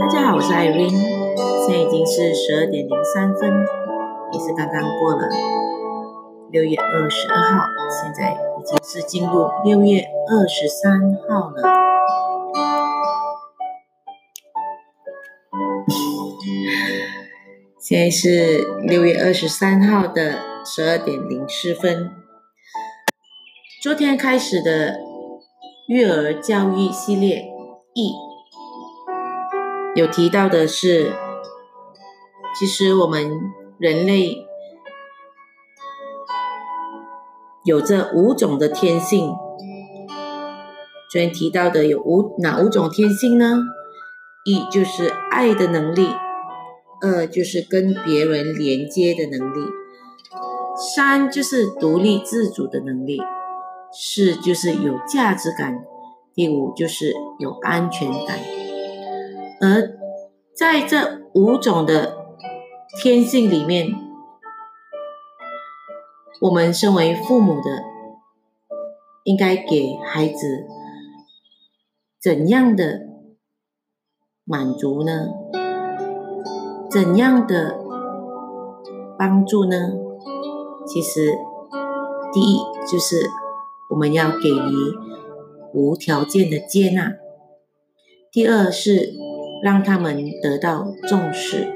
大家好，我是 Irene，现在已经是十二点零三分，也是刚刚过了六月二十二号，现在已经是进入六月二十三号了。现在是六月二十三号的十二点零四分。昨天开始的育儿教育系列一有提到的是，其实我们人类有这五种的天性。昨天提到的有五哪五种天性呢？一就是爱的能力，二就是跟别人连接的能力，三就是独立自主的能力。四就是有价值感，第五就是有安全感。而在这五种的天性里面，我们身为父母的，应该给孩子怎样的满足呢？怎样的帮助呢？其实，第一就是。我们要给予无条件的接纳。第二是让他们得到重视。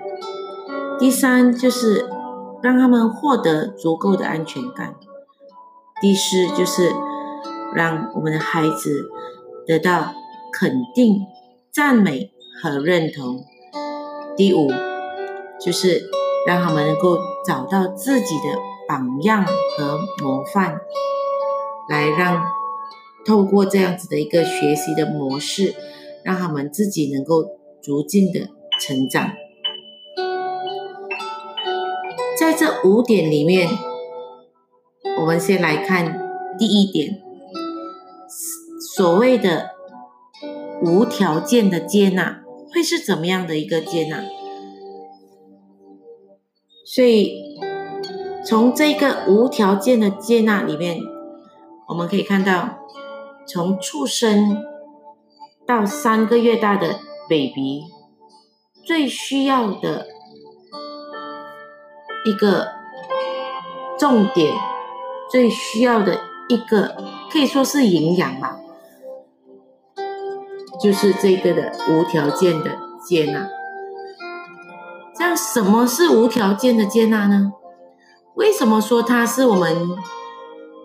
第三就是让他们获得足够的安全感。第四就是让我们的孩子得到肯定、赞美和认同。第五就是让他们能够找到自己的榜样和模范。来让透过这样子的一个学习的模式，让他们自己能够逐渐的成长。在这五点里面，我们先来看第一点，所谓的无条件的接纳会是怎么样的一个接纳？所以从这个无条件的接纳里面。我们可以看到，从出生到三个月大的 baby，最需要的一个重点，最需要的一个可以说是营养吧，就是这个的无条件的接纳。这样，什么是无条件的接纳呢？为什么说它是我们？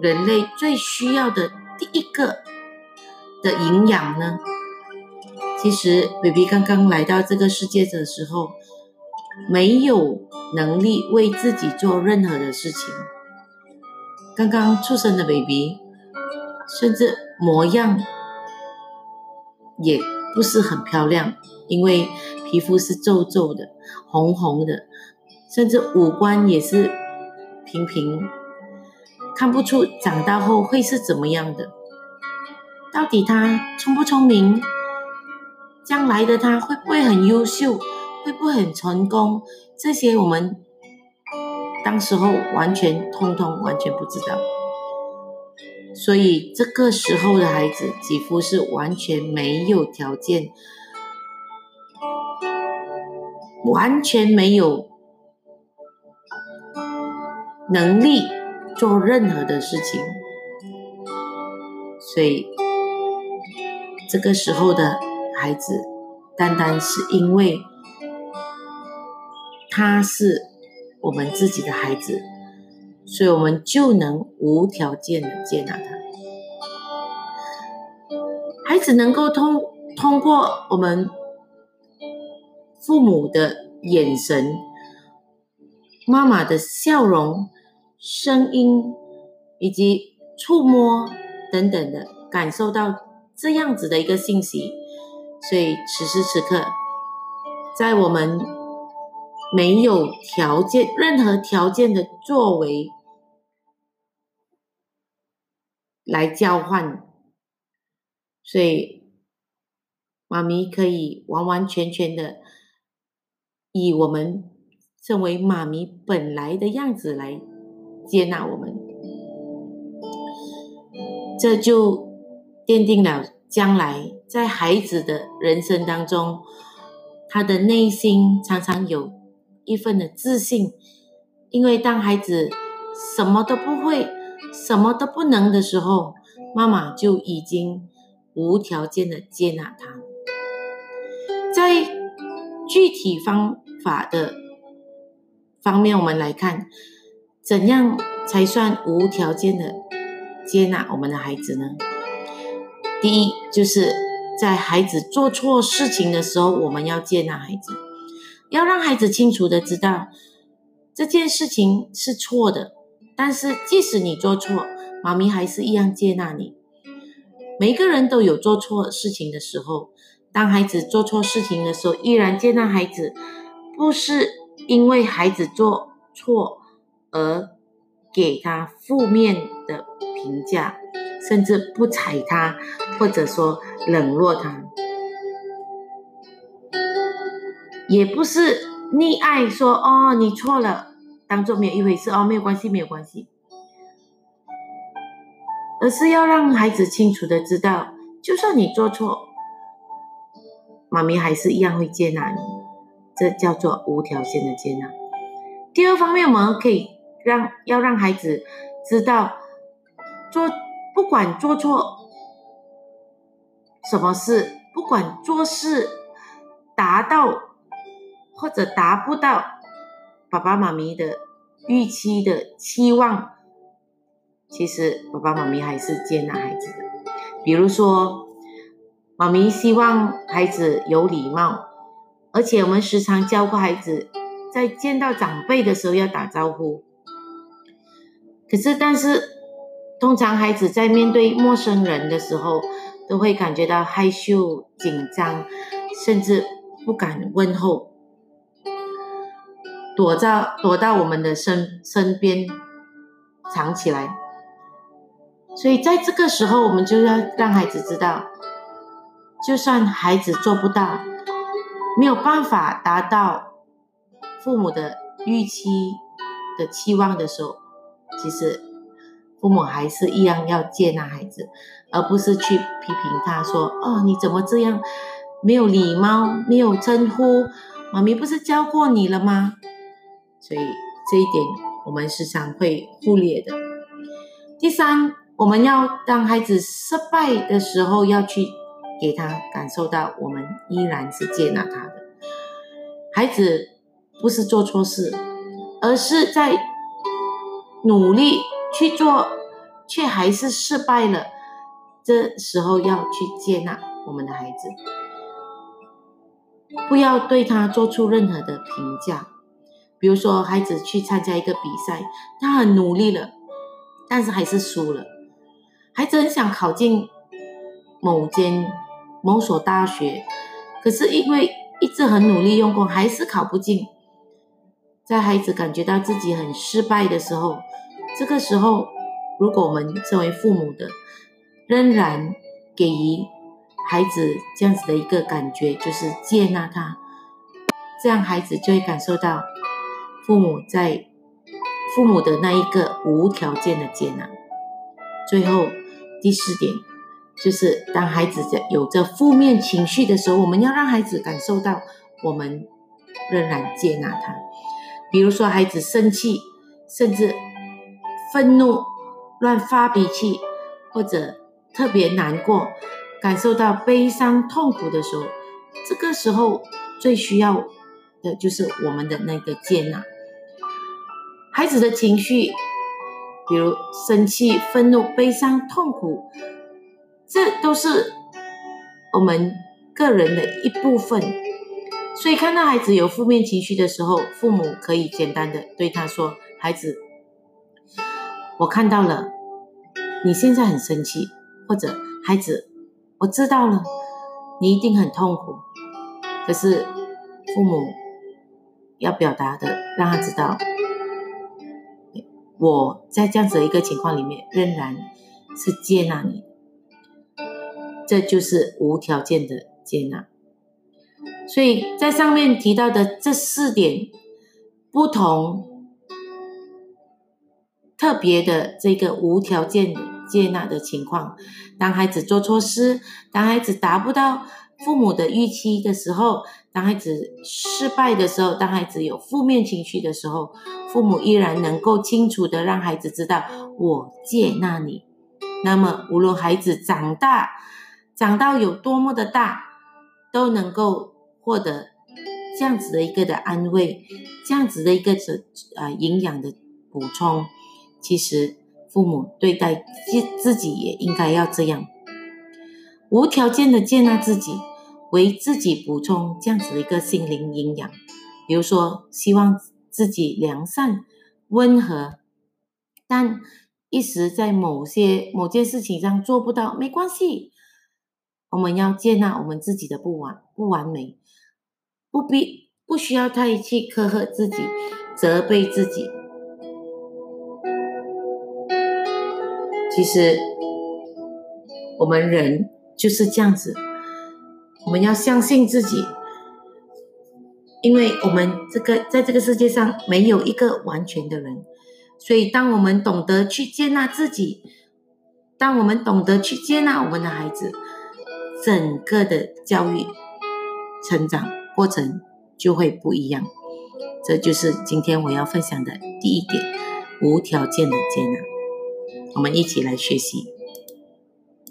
人类最需要的第一个的营养呢？其实，baby 刚刚来到这个世界的时候，没有能力为自己做任何的事情。刚刚出生的 baby，甚至模样也不是很漂亮，因为皮肤是皱皱的、红红的，甚至五官也是平平。看不出长大后会是怎么样的？到底他聪不聪明？将来的他会不会很优秀？会不会很成功？这些我们当时候完全通通完全不知道。所以这个时候的孩子几乎是完全没有条件，完全没有能力。做任何的事情，所以这个时候的孩子，单单是因为他是我们自己的孩子，所以我们就能无条件的接纳他。孩子能够通通过我们父母的眼神、妈妈的笑容。声音以及触摸等等的，感受到这样子的一个信息，所以此时此刻，在我们没有条件、任何条件的作为来交换，所以妈咪可以完完全全的以我们身为妈咪本来的样子来。接纳我们，这就奠定了将来在孩子的人生当中，他的内心常常有一份的自信，因为当孩子什么都不会、什么都不能的时候，妈妈就已经无条件的接纳他。在具体方法的方面，我们来看，怎样才算无条件的接纳我们的孩子呢？第一，就是在孩子做错事情的时候，我们要接纳孩子，要让孩子清楚的知道这件事情是错的。但是，即使你做错，妈咪还是一样接纳你。每个人都有做错事情的时候，当孩子做错事情的时候，依然接纳孩子，不是因为孩子做错而给他负面的评价。甚至不睬他，或者说冷落他，也不是溺爱说哦你错了，当做没有一回事哦没有关系没有关系，而是要让孩子清楚的知道，就算你做错，妈咪还是一样会接纳你，这叫做无条件的接纳。第二方面，我们可以让要让孩子知道做。不管做错什么事，不管做事达到或者达不到爸爸妈咪的预期的期望，其实爸爸妈咪还是接纳孩子的。比如说，妈咪希望孩子有礼貌，而且我们时常教过孩子，在见到长辈的时候要打招呼。可是，但是。通常孩子在面对陌生人的时候，都会感觉到害羞、紧张，甚至不敢问候，躲到躲到我们的身身边藏起来。所以在这个时候，我们就要让孩子知道，就算孩子做不到，没有办法达到父母的预期的期望的时候，其实。父母还是一样要接纳孩子，而不是去批评他说：“哦，你怎么这样没有礼貌，没有称呼，妈咪不是教过你了吗？”所以这一点我们时常会忽略的。第三，我们要当孩子失败的时候，要去给他感受到我们依然是接纳他的。孩子不是做错事，而是在努力。去做，却还是失败了。这时候要去接纳我们的孩子，不要对他做出任何的评价。比如说，孩子去参加一个比赛，他很努力了，但是还是输了。孩子很想考进某间某所大学，可是因为一直很努力用功，还是考不进。在孩子感觉到自己很失败的时候，这个时候，如果我们作为父母的，仍然给予孩子这样子的一个感觉，就是接纳他，这样孩子就会感受到父母在父母的那一个无条件的接纳。最后第四点，就是当孩子在有着负面情绪的时候，我们要让孩子感受到我们仍然接纳他。比如说，孩子生气，甚至。愤怒、乱发脾气，或者特别难过，感受到悲伤、痛苦的时候，这个时候最需要的就是我们的那个接纳。孩子的情绪，比如生气、愤怒、悲伤、痛苦，这都是我们个人的一部分。所以，看到孩子有负面情绪的时候，父母可以简单的对他说：“孩子。”我看到了，你现在很生气，或者孩子，我知道了，你一定很痛苦。可是父母要表达的，让他知道，我在这样子的一个情况里面，仍然是接纳你，这就是无条件的接纳。所以在上面提到的这四点不同。特别的这个无条件接纳的情况，当孩子做错事，当孩子达不到父母的预期的时候，当孩子失败的时候，当孩子有负面情绪的时候，父母依然能够清楚的让孩子知道我接纳你。那么，无论孩子长大长到有多么的大，都能够获得这样子的一个的安慰，这样子的一个的呃营养的补充。其实，父母对待自自己也应该要这样，无条件的接纳自己。为自己补充这样子的一个心灵营养，比如说，希望自己良善、温和，但一时在某些某件事情上做不到，没关系。我们要接纳我们自己的不完不完美，不必不需要太去苛刻自己、责备自己。其实，我们人就是这样子。我们要相信自己，因为我们这个在这个世界上没有一个完全的人，所以当我们懂得去接纳自己，当我们懂得去接纳我们的孩子，整个的教育成长过程就会不一样。这就是今天我要分享的第一点：无条件的接纳。我们一起来学习。